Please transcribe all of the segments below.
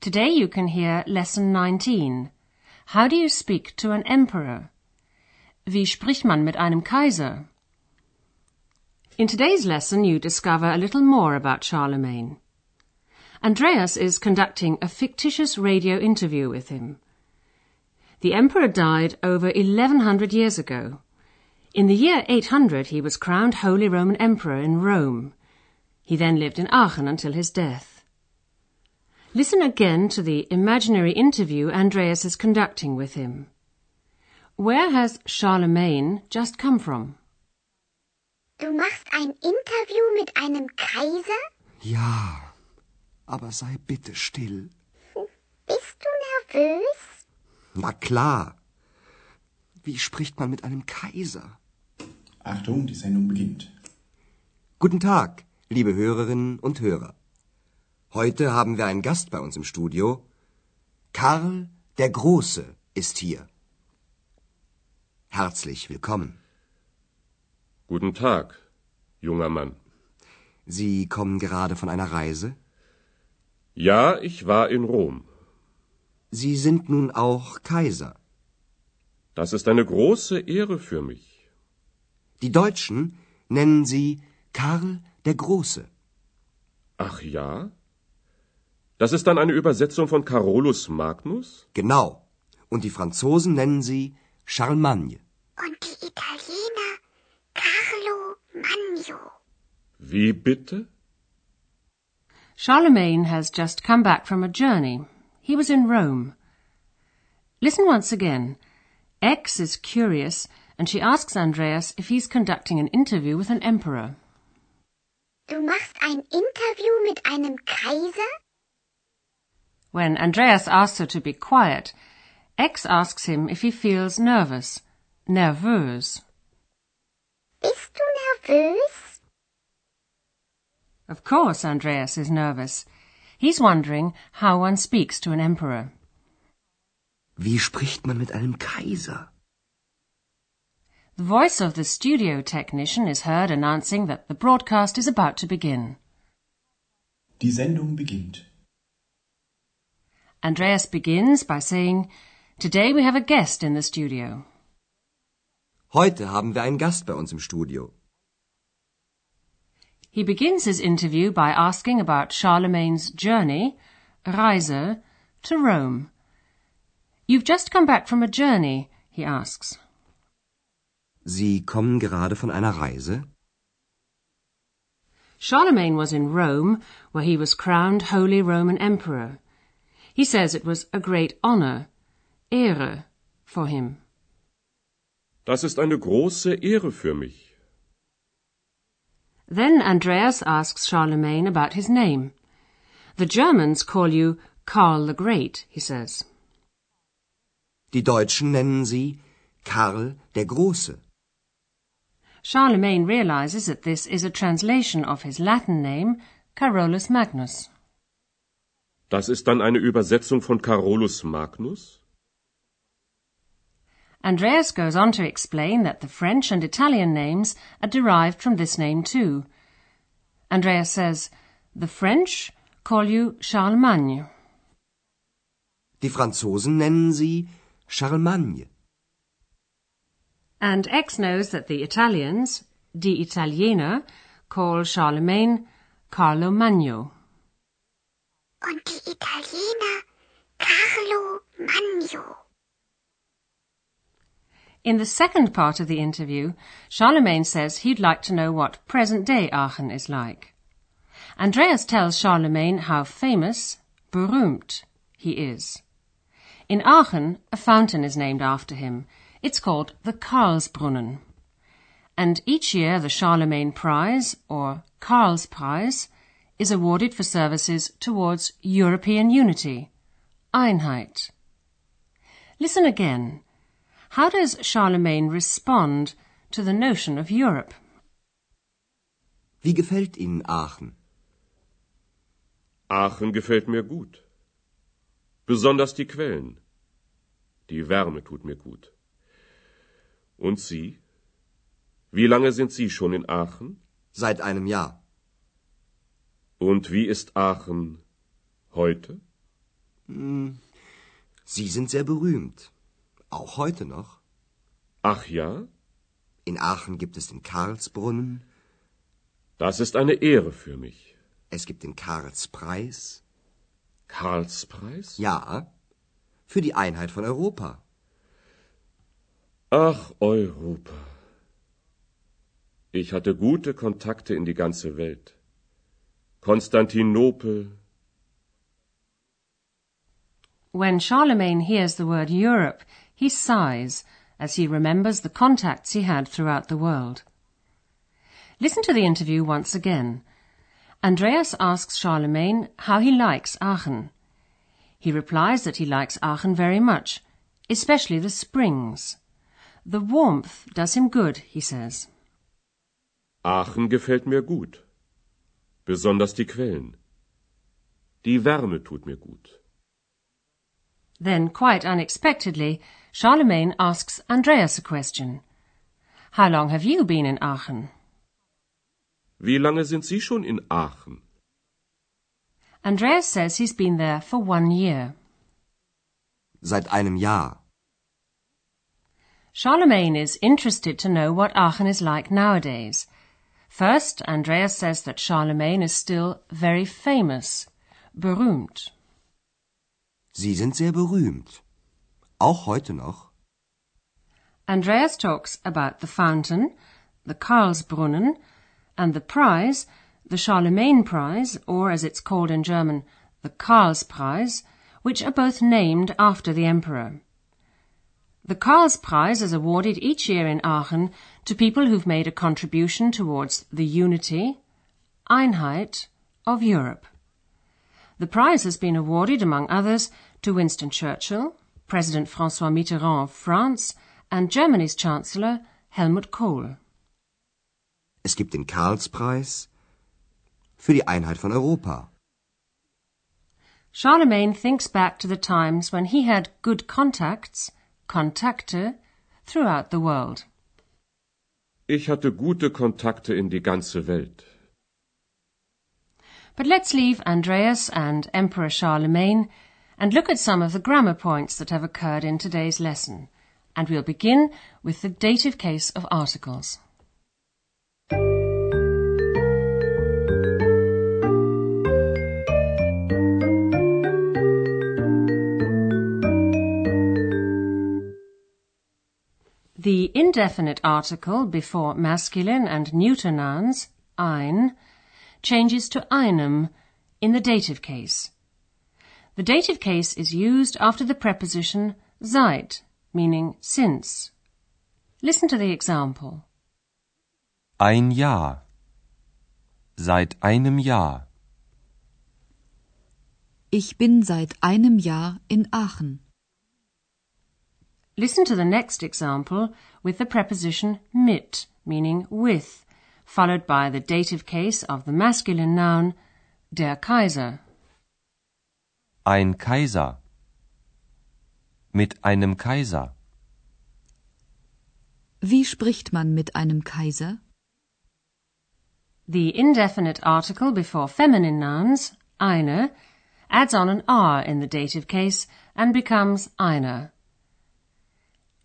Today you can hear lesson 19. How do you speak to an emperor? Wie spricht man mit einem Kaiser? In today's lesson you discover a little more about Charlemagne. Andreas is conducting a fictitious radio interview with him. The emperor died over 1100 years ago. In the year 800 he was crowned Holy Roman Emperor in Rome. He then lived in Aachen until his death. Listen again to the imaginary interview Andreas is conducting with him. Where has Charlemagne just come from? Du machst ein Interview mit einem Kaiser? Ja, aber sei bitte still. Bist du nervös? Na klar. Wie spricht man mit einem Kaiser? Achtung, die Sendung beginnt. Guten Tag, liebe Hörerinnen und Hörer. Heute haben wir einen Gast bei uns im Studio. Karl der Große ist hier. Herzlich willkommen. Guten Tag, junger Mann. Sie kommen gerade von einer Reise? Ja, ich war in Rom. Sie sind nun auch Kaiser. Das ist eine große Ehre für mich. Die Deutschen nennen Sie Karl der Große. Ach ja? Das ist dann eine Übersetzung von Carolus Magnus? Genau. Und die Franzosen nennen Sie Charlemagne. Und die Italiener Carlo Magno. Wie bitte? Charlemagne has just come back from a journey. He was in Rome. Listen once again. X is curious and she asks Andreas if he's conducting an interview with an emperor. Du machst ein Interview mit einem Kaiser? When Andreas asks her to be quiet, X asks him if he feels nervous. Nervös. Bist du nervös? Of course, Andreas is nervous. He's wondering how one speaks to an emperor. Wie spricht man mit einem Kaiser? The voice of the studio technician is heard announcing that the broadcast is about to begin. Die Sendung beginnt. Andreas begins by saying, Today we have a guest in the studio. Heute haben wir einen Gast bei uns im Studio. He begins his interview by asking about Charlemagne's journey, Reise, to Rome. You've just come back from a journey, he asks. Sie kommen gerade von einer Reise? Charlemagne was in Rome, where he was crowned Holy Roman Emperor. He says it was a great honor, Ehre, for him. Das ist eine große Ehre für mich. Then Andreas asks Charlemagne about his name. The Germans call you Karl the Great, he says. Die Deutschen nennen Sie Karl der Große. Charlemagne realizes that this is a translation of his Latin name, Carolus Magnus. Das ist dann eine Übersetzung von Carolus Magnus? Andreas goes on to explain that the French and Italian names are derived from this name too. Andreas says, The French call you Charlemagne. Die Franzosen nennen Sie Charlemagne. And X knows that the Italians, die Italiener, call Charlemagne Carlo Magno. Und die Italiener Carlo Magno. In the second part of the interview, Charlemagne says he'd like to know what present-day Aachen is like. Andreas tells Charlemagne how famous, berühmt, he is. In Aachen, a fountain is named after him. It's called the Karlsbrunnen. And each year the Charlemagne Prize, or Karlspreis, is awarded for services towards European unity, Einheit. Listen again. How does Charlemagne respond to the notion of Europe? Wie gefällt Ihnen Aachen? Aachen gefällt mir gut. Besonders die Quellen. Die Wärme tut mir gut. Und Sie? Wie lange sind Sie schon in Aachen? Seit einem Jahr. Und wie ist Aachen heute? Hm, Sie sind sehr berühmt. Auch heute noch. Ach ja? In Aachen gibt es den Karlsbrunnen. Das ist eine Ehre für mich. Es gibt den Karlspreis. Karlspreis? Ja, für die Einheit von Europa. Ach, Europa. Ich hatte gute Kontakte in die ganze Welt. Konstantinopel. When Charlemagne hears the word Europe, he sighs as he remembers the contacts he had throughout the world. Listen to the interview once again. Andreas asks Charlemagne how he likes Aachen. He replies that he likes Aachen very much, especially the springs. The warmth does him good, he says. Aachen gefällt mir gut. Besonders die Quellen. Die Wärme tut mir gut. Then, quite unexpectedly, Charlemagne asks Andreas a question. How long have you been in Aachen? Wie lange sind Sie schon in Aachen? Andreas says he's been there for one year. Seit einem Jahr. Charlemagne is interested to know what Aachen is like nowadays. First, Andreas says that Charlemagne is still very famous, berühmt. Sie sind sehr berühmt. Auch heute noch. Andreas talks about the fountain, the Karlsbrunnen, and the prize, the Charlemagne Prize, or as it's called in German, the Karlspreis, which are both named after the emperor. The Karlspreis is awarded each year in Aachen to people who've made a contribution towards the unity, Einheit, of Europe. The prize has been awarded, among others, to Winston Churchill, President Francois Mitterrand of France, and Germany's Chancellor Helmut Kohl. Es gibt den Karlspreis für die Einheit von Europa. Charlemagne thinks back to the times when he had good contacts, Kontakte, throughout the world. Ich hatte gute Kontakte in die ganze Welt. But let's leave Andreas and Emperor Charlemagne and look at some of the grammar points that have occurred in today's lesson. And we'll begin with the dative case of articles. The indefinite article before masculine and neuter nouns, ein, changes to einem in the dative case. The dative case is used after the preposition seit, meaning since. Listen to the example. Ein Jahr. Seit einem Jahr. Ich bin seit einem Jahr in Aachen. Listen to the next example with the preposition mit, meaning with, followed by the dative case of the masculine noun der Kaiser. Ein Kaiser. Mit einem Kaiser. Wie spricht man mit einem Kaiser? The indefinite article before feminine nouns, eine, adds on an R in the dative case and becomes einer.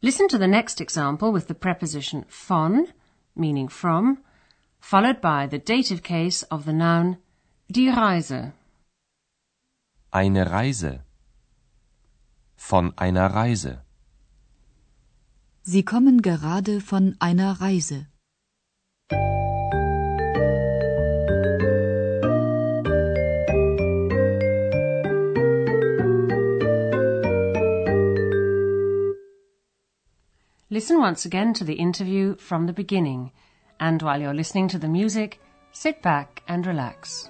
Listen to the next example with the preposition von, meaning from, followed by the dative case of the noun die Reise. Eine Reise. Von einer Reise. Sie kommen gerade von einer Reise. Listen once again to the interview from the beginning, and while you're listening to the music, sit back and relax.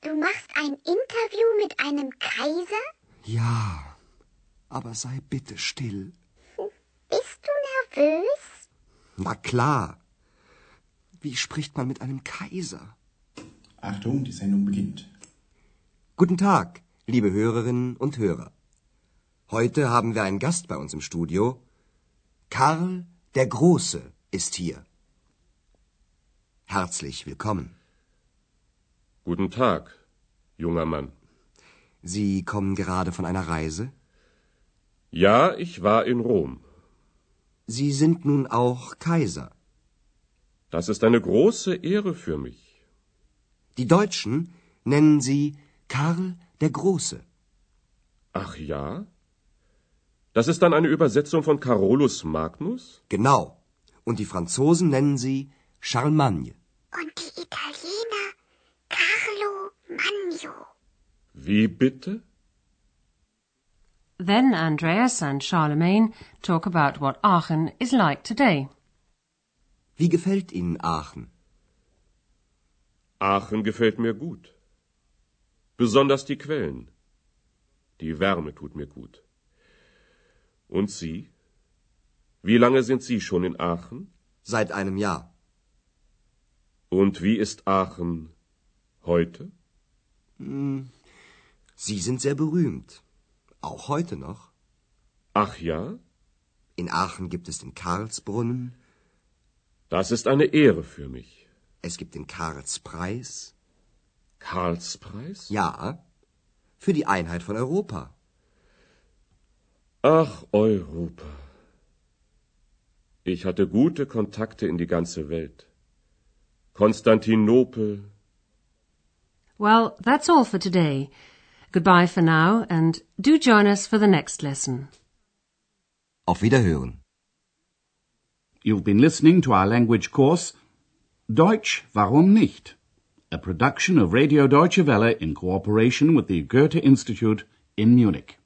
Du machst ein Interview mit einem Kaiser? Ja, aber sei bitte still. Bist du nervös? Na klar. Wie spricht man mit einem Kaiser? Achtung, die Sendung beginnt. Guten Tag, liebe Hörerinnen und Hörer. Heute haben wir einen Gast bei uns im Studio. Karl der Große ist hier. Herzlich willkommen. Guten Tag, junger Mann. Sie kommen gerade von einer Reise? Ja, ich war in Rom. Sie sind nun auch Kaiser. Das ist eine große Ehre für mich. Die Deutschen nennen Sie Karl der Große. Ach ja? Das ist dann eine Übersetzung von Carolus Magnus? Genau. Und die Franzosen nennen Sie Charlemagne. Und die Italiener. Wie bitte? Then Andreas and Charlemagne talk about what Aachen is like today. Wie gefällt Ihnen Aachen? Aachen gefällt mir gut. Besonders die Quellen. Die Wärme tut mir gut. Und Sie? Wie lange sind Sie schon in Aachen? Seit einem Jahr. Und wie ist Aachen heute? Sie sind sehr berühmt. Auch heute noch. Ach ja? In Aachen gibt es den Karlsbrunnen, Das ist eine Ehre für mich. es gibt den Karlspreis. Karlspreis? Ja, für die Einheit von Europa. Ach, Europa. Ich hatte gute Kontakte in die ganze Welt. Konstantinopel. Well, that's all for today. Goodbye for now, and do join us for the next lesson. Auf Wiederhören. You've been listening to our language course Deutsch, warum nicht? A production of Radio Deutsche Welle in cooperation with the Goethe Institute in Munich.